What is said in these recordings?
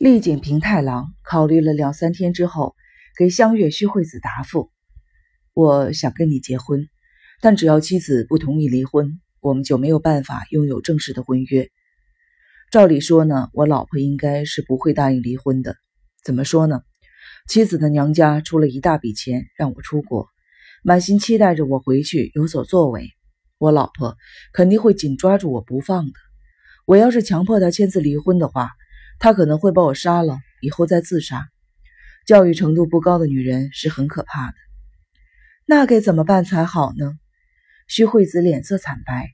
丽景平太郎考虑了两三天之后，给香月须惠子答复：“我想跟你结婚，但只要妻子不同意离婚，我们就没有办法拥有正式的婚约。照理说呢，我老婆应该是不会答应离婚的。怎么说呢？妻子的娘家出了一大笔钱让我出国，满心期待着我回去有所作为。我老婆肯定会紧抓住我不放的。我要是强迫她签字离婚的话，他可能会把我杀了，以后再自杀。教育程度不高的女人是很可怕的。那该怎么办才好呢？徐惠子脸色惨白，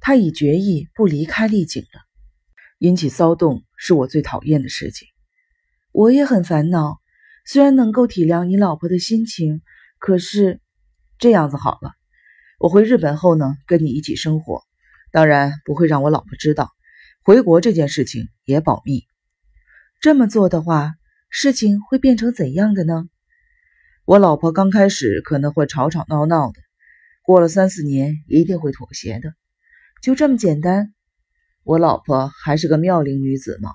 她已决意不离开丽景了。引起骚动是我最讨厌的事情，我也很烦恼。虽然能够体谅你老婆的心情，可是这样子好了，我回日本后呢，跟你一起生活，当然不会让我老婆知道。回国这件事情也保密。这么做的话，事情会变成怎样的呢？我老婆刚开始可能会吵吵闹闹的，过了三四年一定会妥协的，就这么简单。我老婆还是个妙龄女子嘛，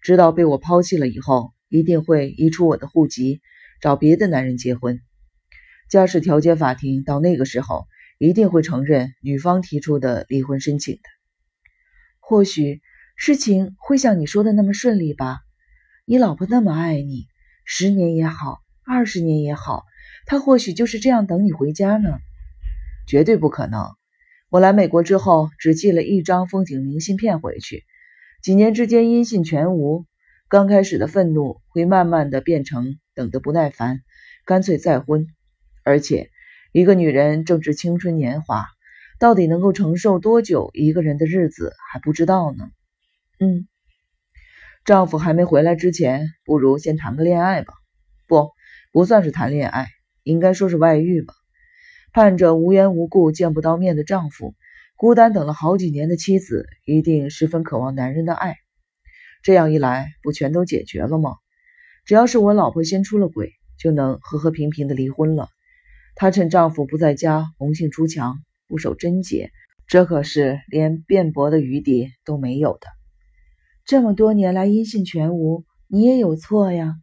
知道被我抛弃了以后，一定会移出我的户籍，找别的男人结婚。家事调解法庭到那个时候一定会承认女方提出的离婚申请的。或许事情会像你说的那么顺利吧。你老婆那么爱你，十年也好，二十年也好，她或许就是这样等你回家呢。绝对不可能！我来美国之后，只寄了一张风景明信片回去，几年之间音信全无。刚开始的愤怒会慢慢的变成等得不耐烦，干脆再婚。而且，一个女人正值青春年华，到底能够承受多久一个人的日子还不知道呢。嗯。丈夫还没回来之前，不如先谈个恋爱吧。不，不算是谈恋爱，应该说是外遇吧。盼着无缘无故见不到面的丈夫，孤单等了好几年的妻子，一定十分渴望男人的爱。这样一来，不全都解决了吗？只要是我老婆先出了轨，就能和和平平的离婚了。她趁丈夫不在家，红杏出墙，不守贞洁，这可是连辩驳的余地都没有的。这么多年来音信全无，你也有错呀。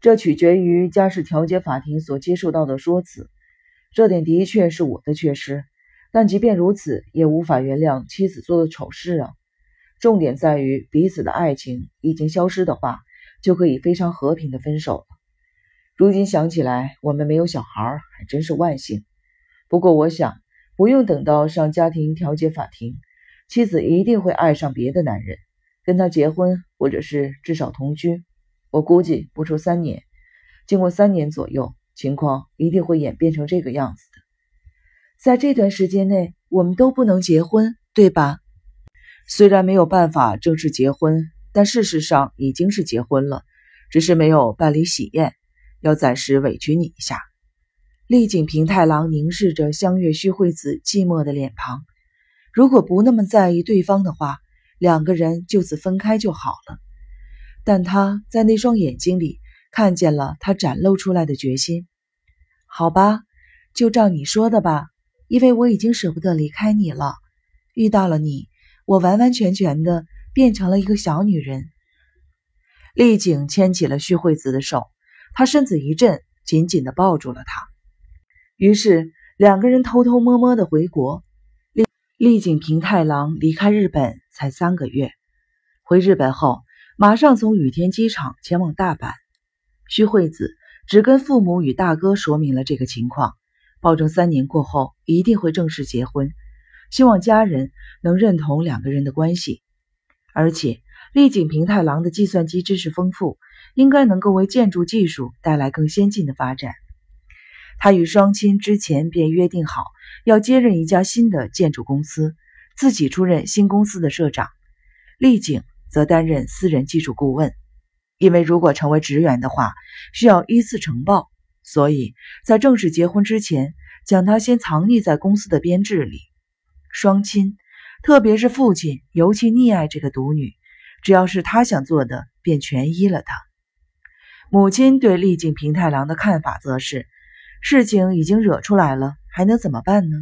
这取决于家事调解法庭所接受到的说辞，这点的确是我的缺失。但即便如此，也无法原谅妻子做的丑事啊。重点在于彼此的爱情已经消失的话，就可以非常和平的分手了。如今想起来，我们没有小孩，还真是万幸。不过我想，不用等到上家庭调解法庭，妻子一定会爱上别的男人。跟他结婚，或者是至少同居，我估计不出三年。经过三年左右，情况一定会演变成这个样子的。在这段时间内，我们都不能结婚，对吧？虽然没有办法正式结婚，但事实上已经是结婚了，只是没有办理喜宴，要暂时委屈你一下。丽景平太郎凝视着香月须惠子寂寞的脸庞，如果不那么在意对方的话。两个人就此分开就好了，但他在那双眼睛里看见了他展露出来的决心。好吧，就照你说的吧，因为我已经舍不得离开你了。遇到了你，我完完全全的变成了一个小女人。丽景牵起了徐惠子的手，她身子一震，紧紧的抱住了她。于是两个人偷偷摸摸的回国。丽丽景平太郎离开日本。才三个月，回日本后，马上从羽田机场前往大阪。徐惠子只跟父母与大哥说明了这个情况，保证三年过后一定会正式结婚，希望家人能认同两个人的关系。而且，丽景平太郎的计算机知识丰富，应该能够为建筑技术带来更先进的发展。他与双亲之前便约定好，要接任一家新的建筑公司。自己出任新公司的社长，丽景则担任私人技术顾问。因为如果成为职员的话，需要依次呈报，所以在正式结婚之前，将他先藏匿在公司的编制里。双亲，特别是父亲，尤其溺爱这个独女，只要是他想做的，便全依了他。母亲对丽景平太郎的看法则是：事情已经惹出来了，还能怎么办呢？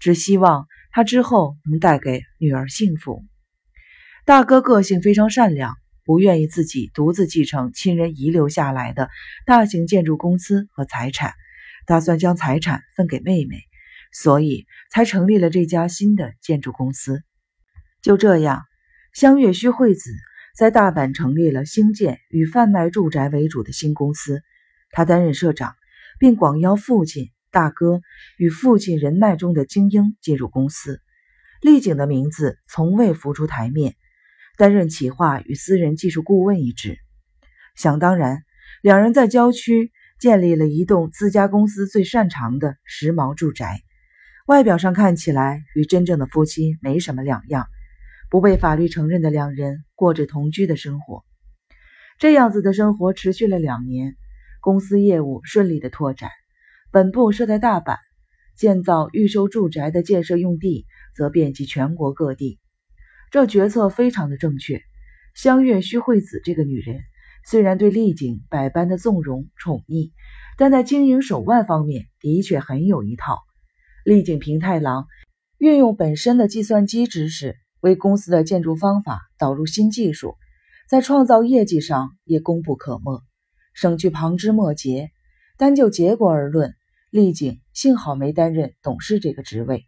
只希望。他之后能带给女儿幸福。大哥个性非常善良，不愿意自己独自继承亲人遗留下来的大型建筑公司和财产，打算将财产分给妹妹，所以才成立了这家新的建筑公司。就这样，香月须惠子在大阪成立了兴建与贩卖住宅为主的新公司，他担任社长，并广邀父亲、大哥与父亲人脉中的精英进入公司。丽景的名字从未浮出台面。担任企划与私人技术顾问一职，想当然，两人在郊区建立了一栋自家公司最擅长的时髦住宅，外表上看起来与真正的夫妻没什么两样。不被法律承认的两人过着同居的生活，这样子的生活持续了两年，公司业务顺利的拓展，本部设在大阪，建造预售住宅的建设用地则遍及全国各地。这决策非常的正确。香月须惠子这个女人，虽然对丽景百般的纵容宠溺，但在经营手腕方面的确很有一套。丽景平太郎运用本身的计算机知识，为公司的建筑方法导入新技术，在创造业绩上也功不可没，省去旁枝末节。单就结果而论，丽景幸好没担任董事这个职位。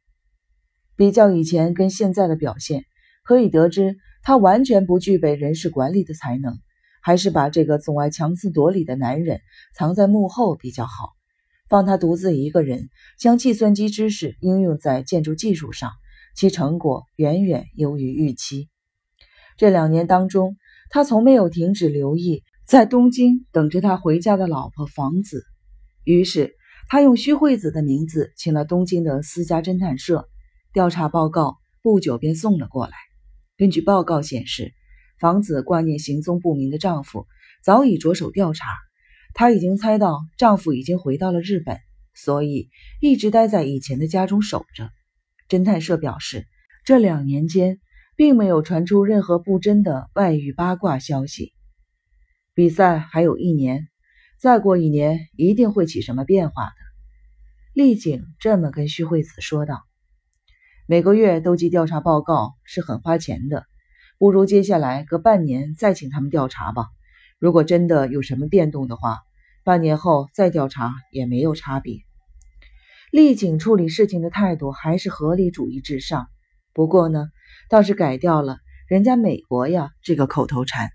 比较以前跟现在的表现。可以得知，他完全不具备人事管理的才能，还是把这个总爱强词夺理的男人藏在幕后比较好。放他独自一个人将计算机知识应用在建筑技术上，其成果远远优于预期。这两年当中，他从没有停止留意在东京等着他回家的老婆房子。于是，他用徐惠子的名字请了东京的私家侦探社，调查报告不久便送了过来。根据报告显示，房子挂念行踪不明的丈夫早已着手调查。她已经猜到丈夫已经回到了日本，所以一直待在以前的家中守着。侦探社表示，这两年间并没有传出任何不真的外遇八卦消息。比赛还有一年，再过一年一定会起什么变化的。丽景这么跟徐惠子说道。每个月都寄调查报告是很花钱的，不如接下来隔半年再请他们调查吧。如果真的有什么变动的话，半年后再调查也没有差别。丽景处理事情的态度还是合理主义至上，不过呢，倒是改掉了“人家美国呀”这个口头禅。